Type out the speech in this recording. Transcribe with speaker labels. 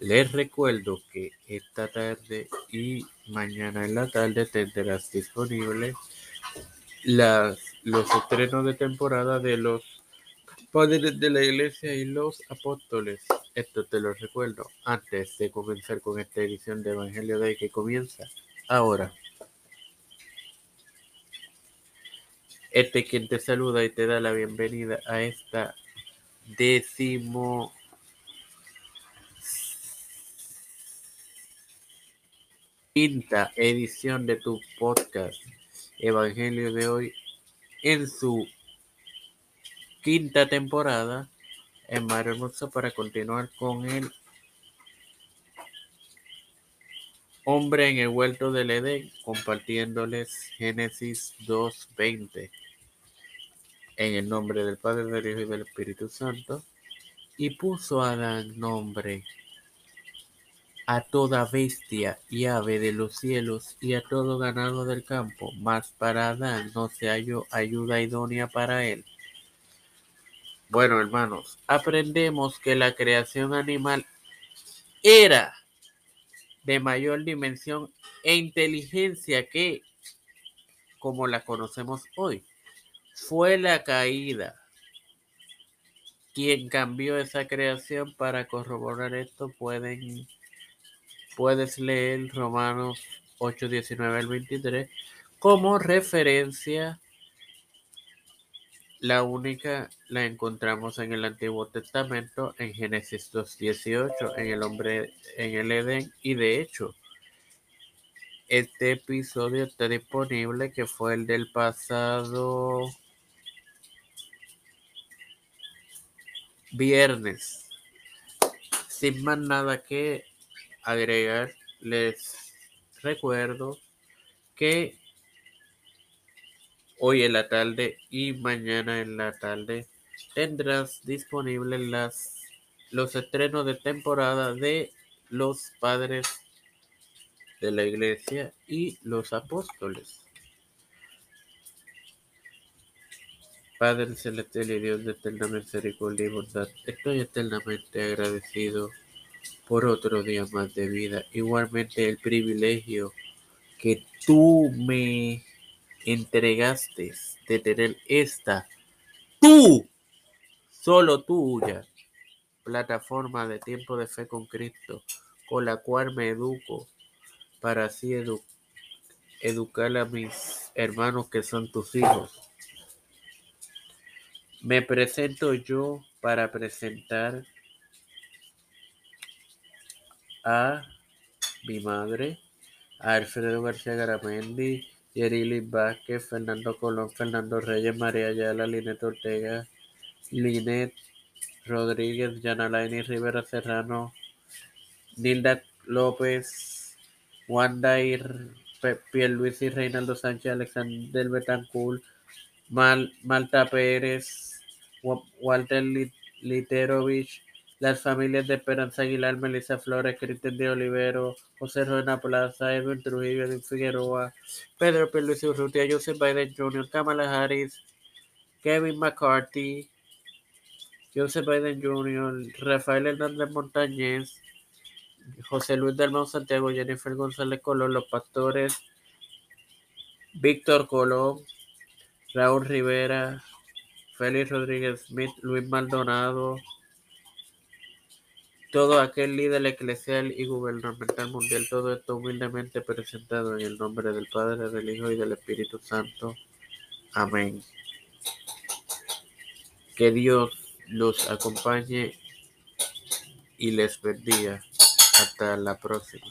Speaker 1: Les recuerdo que esta tarde y mañana en la tarde tendrás disponibles los estrenos de temporada de los padres de la iglesia y los apóstoles. Esto te lo recuerdo antes de comenzar con esta edición de Evangelio de que comienza ahora. Este quien te saluda y te da la bienvenida a esta décimo quinta edición de tu podcast Evangelio de hoy en su quinta temporada en Mar Hermoso para continuar con el hombre en el huerto del Edén, compartiéndoles Génesis 2.20 en el nombre del Padre, del Hijo y del Espíritu Santo. Y puso Adán nombre a toda bestia y ave de los cielos y a todo ganado del campo, mas para Adán no se halló ayuda idónea para él. Bueno, hermanos, aprendemos que la creación animal era de mayor dimensión e inteligencia que, como la conocemos hoy, fue la caída. Quien cambió esa creación para corroborar esto pueden puedes leer Romanos 8, 19 al 23 como referencia la única la encontramos en el Antiguo Testamento, en Génesis 2.18, en el hombre en el Edén, y de hecho, este episodio está disponible, que fue el del pasado viernes. Sin más nada que agregar, les recuerdo que Hoy en la tarde y mañana en la tarde tendrás disponibles las, los estrenos de temporada de los padres de la iglesia y los apóstoles. Padre celestial y Dios de eterna misericordia y bondad, estoy eternamente agradecido por otro día más de vida. Igualmente el privilegio que tú me entregaste de tener esta, tú, solo tuya, plataforma de tiempo de fe con Cristo, con la cual me educo para así educar a mis hermanos que son tus hijos. Me presento yo para presentar a mi madre, a Alfredo García Garamendi, Yerili Vázquez, Fernando Colón, Fernando Reyes, María Ayala, Linet Ortega, Linet Rodríguez, Yanalaini Rivera Serrano, Nilda López, Wanda y Luis y Reinaldo Sánchez, Alexander Betancourt, Malta Pérez, Walter Literovich, las familias de Esperanza Aguilar, Melissa Flores, Cristian de Olivero, José Ruena Plaza, Edwin Trujillo, Edwin Figueroa, Pedro Luis Urrutia, Joseph Biden Jr., Kamala Harris, Kevin McCarthy, Joseph Biden Jr., Rafael Hernández Montañez, José Luis Dalmau Santiago, Jennifer González Colón, Los Pastores, Víctor Colón, Raúl Rivera, Félix Rodríguez Smith, Luis Maldonado, todo aquel líder eclesial y gubernamental mundial, todo esto humildemente presentado en el nombre del Padre, del Hijo y del Espíritu Santo. Amén. Que Dios los acompañe y les bendiga. Hasta la próxima.